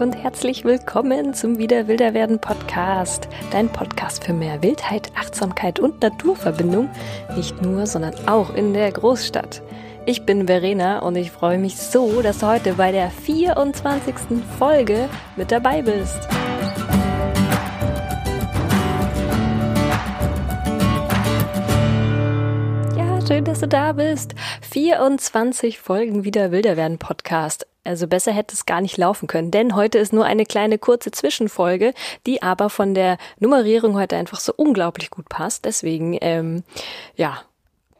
und herzlich willkommen zum Wieder Wilder werden Podcast. Dein Podcast für mehr Wildheit, Achtsamkeit und Naturverbindung. Nicht nur, sondern auch in der Großstadt. Ich bin Verena und ich freue mich so, dass du heute bei der 24. Folge mit dabei bist. schön, dass du da bist. 24 Folgen wieder Wilder werden Podcast. Also besser hätte es gar nicht laufen können, denn heute ist nur eine kleine kurze Zwischenfolge, die aber von der Nummerierung heute einfach so unglaublich gut passt. Deswegen, ähm, ja,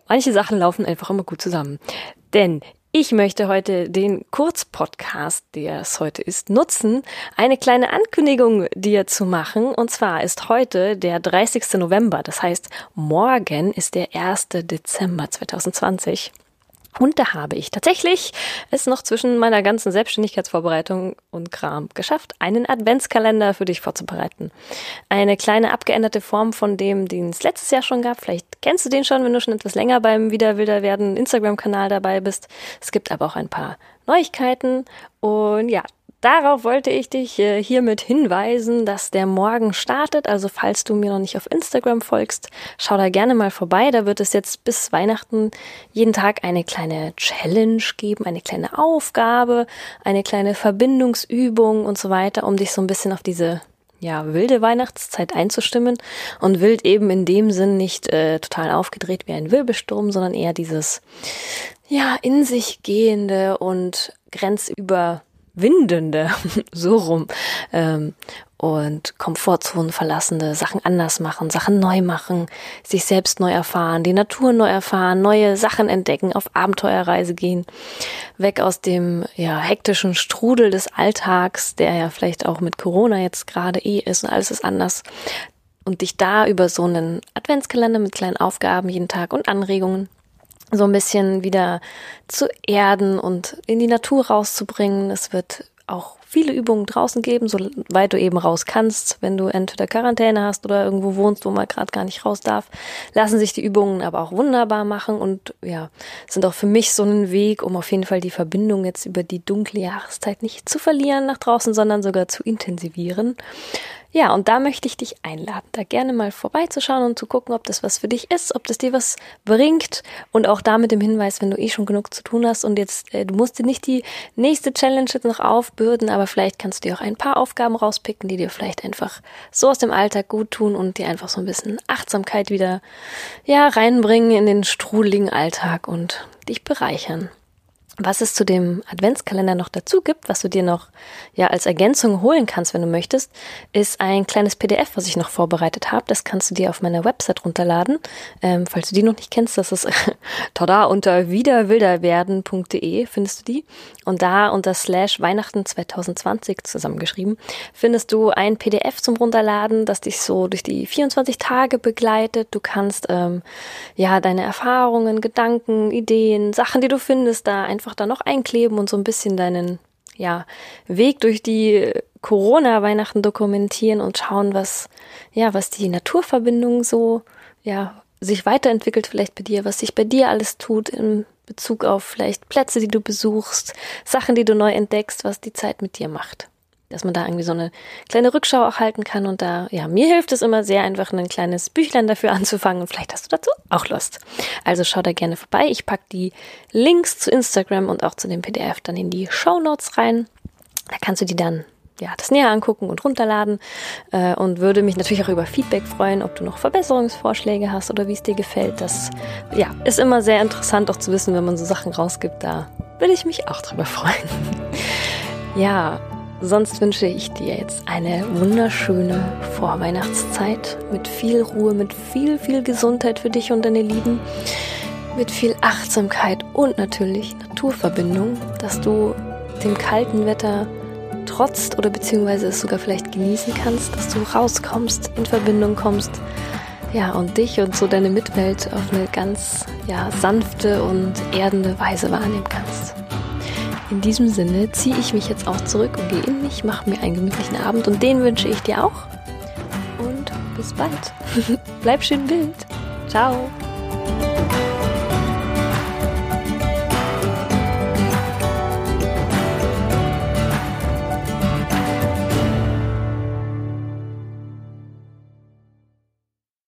manche Sachen laufen einfach immer gut zusammen. Denn ich möchte heute den Kurzpodcast, der es heute ist, nutzen, eine kleine Ankündigung dir zu machen. Und zwar ist heute der 30. November. Das heißt, morgen ist der 1. Dezember 2020. Und da habe ich tatsächlich es noch zwischen meiner ganzen Selbstständigkeitsvorbereitung und Kram geschafft, einen Adventskalender für dich vorzubereiten. Eine kleine abgeänderte Form von dem, den es letztes Jahr schon gab. Vielleicht kennst du den schon, wenn du schon etwas länger beim Wieder Wilder werden Instagram-Kanal dabei bist. Es gibt aber auch ein paar Neuigkeiten. Und ja, Darauf wollte ich dich äh, hiermit hinweisen, dass der morgen startet. Also falls du mir noch nicht auf Instagram folgst, schau da gerne mal vorbei. Da wird es jetzt bis Weihnachten jeden Tag eine kleine Challenge geben, eine kleine Aufgabe, eine kleine Verbindungsübung und so weiter, um dich so ein bisschen auf diese ja, wilde Weihnachtszeit einzustimmen und wild eben in dem Sinn nicht äh, total aufgedreht wie ein Wirbelsturm, sondern eher dieses ja, in sich gehende und grenzüber Windende, so rum. Ähm, und Komfortzonen verlassende, Sachen anders machen, Sachen neu machen, sich selbst neu erfahren, die Natur neu erfahren, neue Sachen entdecken, auf Abenteuerreise gehen, weg aus dem ja hektischen Strudel des Alltags, der ja vielleicht auch mit Corona jetzt gerade eh ist und alles ist anders und dich da über so einen Adventskalender mit kleinen Aufgaben jeden Tag und Anregungen so ein bisschen wieder zu erden und in die Natur rauszubringen. Es wird auch viele Übungen draußen geben, soweit du eben raus kannst. Wenn du entweder Quarantäne hast oder irgendwo wohnst, wo man gerade gar nicht raus darf, lassen sich die Übungen aber auch wunderbar machen und ja, sind auch für mich so ein Weg, um auf jeden Fall die Verbindung jetzt über die dunkle Jahreszeit nicht zu verlieren nach draußen, sondern sogar zu intensivieren. Ja, und da möchte ich dich einladen, da gerne mal vorbeizuschauen und zu gucken, ob das was für dich ist, ob das dir was bringt und auch da mit dem Hinweis, wenn du eh schon genug zu tun hast und jetzt, äh, du musst dir nicht die nächste Challenge jetzt noch aufbürden, aber vielleicht kannst du dir auch ein paar Aufgaben rauspicken, die dir vielleicht einfach so aus dem Alltag gut tun und dir einfach so ein bisschen Achtsamkeit wieder, ja, reinbringen in den strudeligen Alltag und dich bereichern. Was es zu dem Adventskalender noch dazu gibt, was du dir noch ja als Ergänzung holen kannst, wenn du möchtest, ist ein kleines PDF, was ich noch vorbereitet habe. Das kannst du dir auf meiner Website runterladen. Ähm, falls du die noch nicht kennst, das ist tada unter wiederwilderwerden.de findest du die. Und da unter slash Weihnachten 2020 zusammengeschrieben, findest du ein PDF zum Runterladen, das dich so durch die 24 Tage begleitet. Du kannst ähm, ja deine Erfahrungen, Gedanken, Ideen, Sachen, die du findest, da einfach einfach da noch einkleben und so ein bisschen deinen ja, Weg durch die Corona-Weihnachten dokumentieren und schauen, was, ja, was die Naturverbindung so, ja, sich weiterentwickelt vielleicht bei dir, was sich bei dir alles tut in Bezug auf vielleicht Plätze, die du besuchst, Sachen, die du neu entdeckst, was die Zeit mit dir macht dass man da irgendwie so eine kleine Rückschau auch halten kann. Und da, ja, mir hilft es immer sehr, einfach ein kleines Büchlein dafür anzufangen. Und vielleicht hast du dazu auch Lust. Also schau da gerne vorbei. Ich pack die Links zu Instagram und auch zu dem PDF dann in die Show Notes rein. Da kannst du die dann ja, das näher angucken und runterladen äh, und würde mich natürlich auch über Feedback freuen, ob du noch Verbesserungsvorschläge hast oder wie es dir gefällt. Das ja, ist immer sehr interessant auch zu wissen, wenn man so Sachen rausgibt. Da würde ich mich auch drüber freuen. ja, Sonst wünsche ich dir jetzt eine wunderschöne Vorweihnachtszeit mit viel Ruhe, mit viel, viel Gesundheit für dich und deine Lieben, mit viel Achtsamkeit und natürlich Naturverbindung, dass du dem kalten Wetter trotzt oder beziehungsweise es sogar vielleicht genießen kannst, dass du rauskommst, in Verbindung kommst, ja, und dich und so deine Mitwelt auf eine ganz, ja, sanfte und erdende Weise wahrnehmen kannst. In diesem Sinne ziehe ich mich jetzt auch zurück und gehe in mich, mache mir einen gemütlichen Abend und den wünsche ich dir auch. Und bis bald. Bleib schön wild. Ciao.